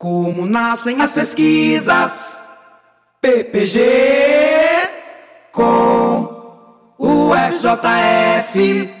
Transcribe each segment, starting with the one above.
Como nascem as pesquisas? PPG com o FJF.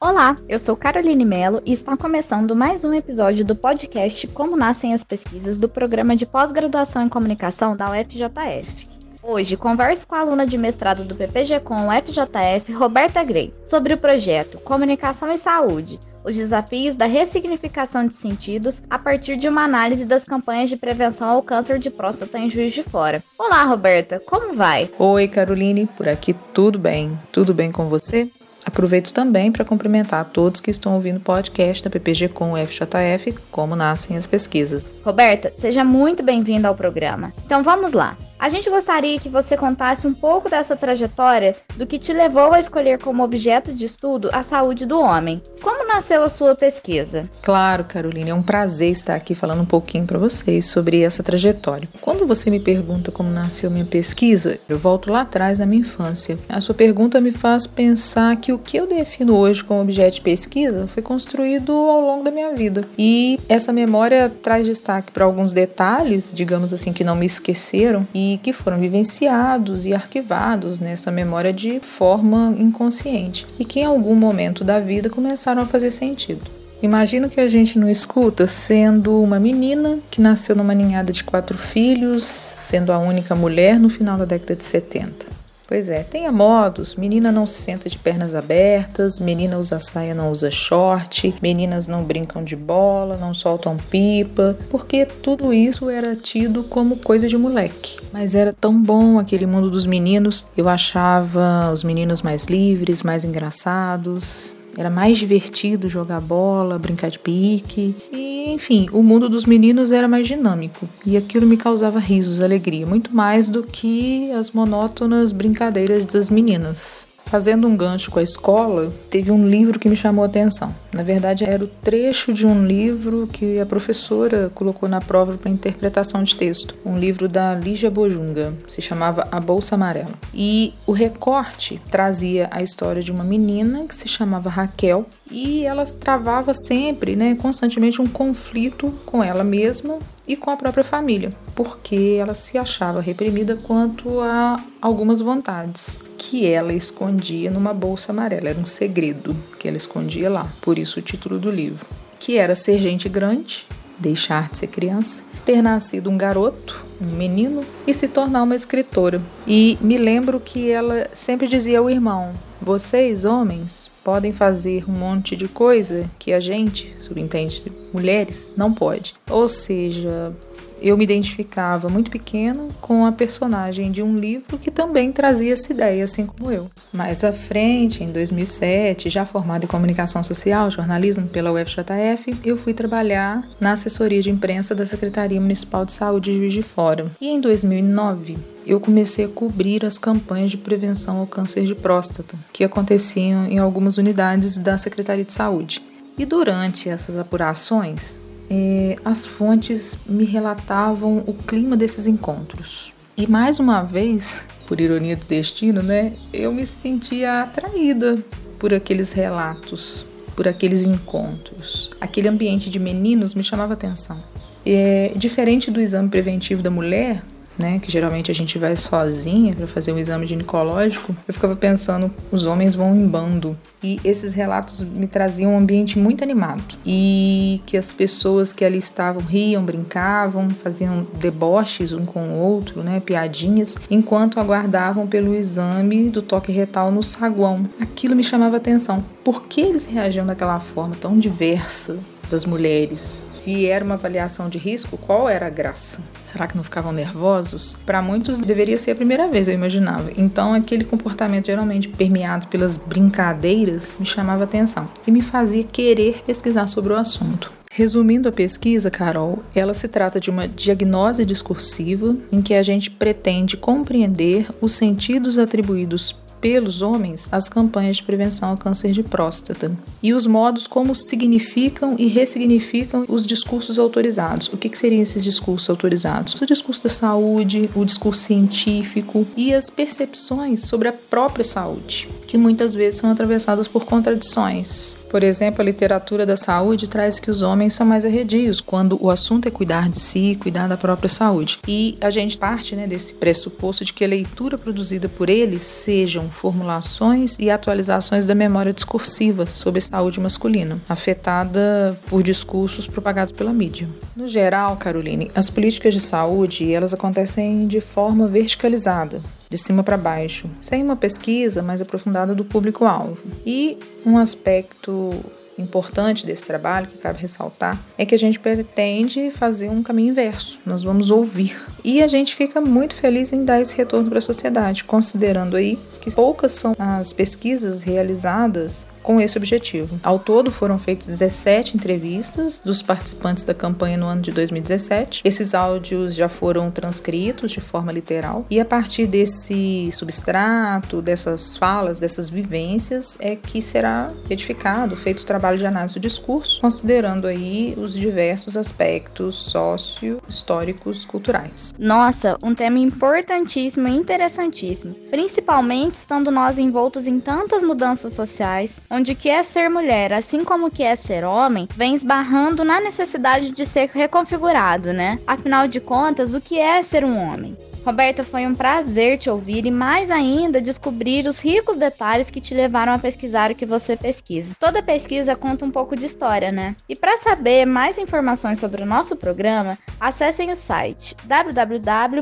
Olá, eu sou Caroline Mello e está começando mais um episódio do podcast Como Nascem as Pesquisas do programa de pós-graduação em comunicação da UFJF. Hoje converso com a aluna de mestrado do PPG com FJF, Roberta Grey, sobre o projeto Comunicação e Saúde, os desafios da ressignificação de sentidos a partir de uma análise das campanhas de prevenção ao câncer de próstata em Juiz de Fora. Olá, Roberta, como vai? Oi, Caroline, por aqui tudo bem? Tudo bem com você? Aproveito também para cumprimentar a todos que estão ouvindo o podcast da PPG com o FJF, Como Nascem as Pesquisas. Roberta, seja muito bem-vinda ao programa. Então vamos lá. A gente gostaria que você contasse um pouco dessa trajetória do que te levou a escolher como objeto de estudo a saúde do homem. Como nasceu a sua pesquisa? Claro, Carolina, é um prazer estar aqui falando um pouquinho para vocês sobre essa trajetória. Quando você me pergunta como nasceu minha pesquisa, eu volto lá atrás na minha infância. A sua pergunta me faz pensar que o que eu defino hoje como objeto de pesquisa foi construído ao longo da minha vida. E essa memória traz destaque para alguns detalhes, digamos assim, que não me esqueceram e que foram vivenciados e arquivados nessa memória de forma inconsciente e que em algum momento da vida começaram a fazer sentido. Imagino que a gente não escuta sendo uma menina que nasceu numa ninhada de quatro filhos, sendo a única mulher no final da década de 70. Pois é, tenha modos. Menina não se senta de pernas abertas, menina usa saia, não usa short, meninas não brincam de bola, não soltam pipa, porque tudo isso era tido como coisa de moleque. Mas era tão bom aquele mundo dos meninos. Eu achava os meninos mais livres, mais engraçados. Era mais divertido jogar bola, brincar de pique. E enfim, o mundo dos meninos era mais dinâmico e aquilo me causava risos, alegria, muito mais do que as monótonas brincadeiras das meninas. Fazendo um gancho com a escola, teve um livro que me chamou a atenção. Na verdade, era o trecho de um livro que a professora colocou na prova para interpretação de texto. Um livro da Lígia Bojunga, se chamava A Bolsa Amarela. E o recorte trazia a história de uma menina que se chamava Raquel e ela travava sempre, né, constantemente um conflito com ela mesma e com a própria família, porque ela se achava reprimida quanto a algumas vontades que ela escondia numa bolsa amarela. Era um segredo que ela escondia lá, por isso o título do livro. Que era ser gente grande, deixar de ser criança, ter nascido um garoto, um menino, e se tornar uma escritora. E me lembro que ela sempre dizia ao irmão: Vocês, homens, podem fazer um monte de coisa que a gente, subentende mulheres, não pode. Ou seja, eu me identificava muito pequena com a personagem de um livro que também trazia essa ideia, assim como eu. Mais à frente, em 2007, já formada em comunicação social, jornalismo pela UFJF, eu fui trabalhar na assessoria de imprensa da Secretaria Municipal de Saúde de Juiz de Fora. E em 2009, eu comecei a cobrir as campanhas de prevenção ao câncer de próstata, que aconteciam em algumas unidades da Secretaria de Saúde. E durante essas apurações, é, as fontes me relatavam o clima desses encontros. E mais uma vez, por ironia do destino, né, eu me sentia atraída por aqueles relatos, por aqueles encontros. Aquele ambiente de meninos me chamava atenção. É, diferente do exame preventivo da mulher, né, que geralmente a gente vai sozinha para fazer um exame ginecológico, eu ficava pensando, os homens vão em bando. E esses relatos me traziam um ambiente muito animado. E que as pessoas que ali estavam riam, brincavam, faziam deboches um com o outro, né, piadinhas, enquanto aguardavam pelo exame do toque retal no saguão. Aquilo me chamava atenção. Por que eles reagiam daquela forma tão diversa? Das mulheres. Se era uma avaliação de risco, qual era a graça? Será que não ficavam nervosos? Para muitos deveria ser a primeira vez, eu imaginava. Então aquele comportamento geralmente permeado pelas brincadeiras me chamava atenção e me fazia querer pesquisar sobre o assunto. Resumindo a pesquisa, Carol, ela se trata de uma diagnose discursiva em que a gente pretende compreender os sentidos atribuídos pelos homens as campanhas de prevenção ao câncer de próstata e os modos como significam e ressignificam os discursos autorizados. O que, que seriam esses discursos autorizados? O discurso da saúde, o discurso científico e as percepções sobre a própria saúde, que muitas vezes são atravessadas por contradições Por exemplo, a literatura da saúde traz que os homens são mais arredios quando o assunto é cuidar de si, cuidar da própria saúde. E a gente parte né, desse pressuposto de que a leitura produzida por eles sejam formulações e atualizações da memória discursiva sobre saúde masculina, afetada por discursos propagados pela mídia. No geral, Caroline, as políticas de saúde elas acontecem de forma verticalizada, de cima para baixo, sem uma pesquisa mais aprofundada do público-alvo. E um aspecto importante desse trabalho, que cabe ressaltar, é que a gente pretende fazer um caminho inverso. Nós vamos ouvir. E a gente fica muito feliz em dar esse retorno para a sociedade, considerando aí que poucas são as pesquisas realizadas com esse objetivo. Ao todo foram feitas 17 entrevistas dos participantes da campanha no ano de 2017. Esses áudios já foram transcritos de forma literal e a partir desse substrato, dessas falas, dessas vivências é que será edificado, feito o trabalho de análise do discurso, considerando aí os diversos aspectos sócio-históricos culturais. Nossa, um tema importantíssimo e interessantíssimo, principalmente estando nós envoltos em tantas mudanças sociais, onde que é ser mulher, assim como que é ser homem, vem esbarrando na necessidade de ser reconfigurado, né? Afinal de contas, o que é ser um homem? Roberta, foi um prazer te ouvir e mais ainda descobrir os ricos detalhes que te levaram a pesquisar o que você pesquisa. Toda pesquisa conta um pouco de história, né? E para saber mais informações sobre o nosso programa, acessem o site www.ufjf.br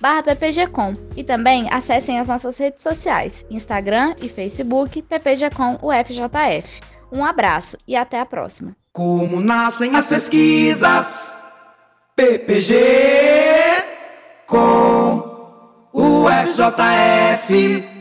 barra ppgcom e também acessem as nossas redes sociais, Instagram e Facebook ppgcom UFJF. Um abraço e até a próxima. Como nascem as pesquisas? PPG com UFJF.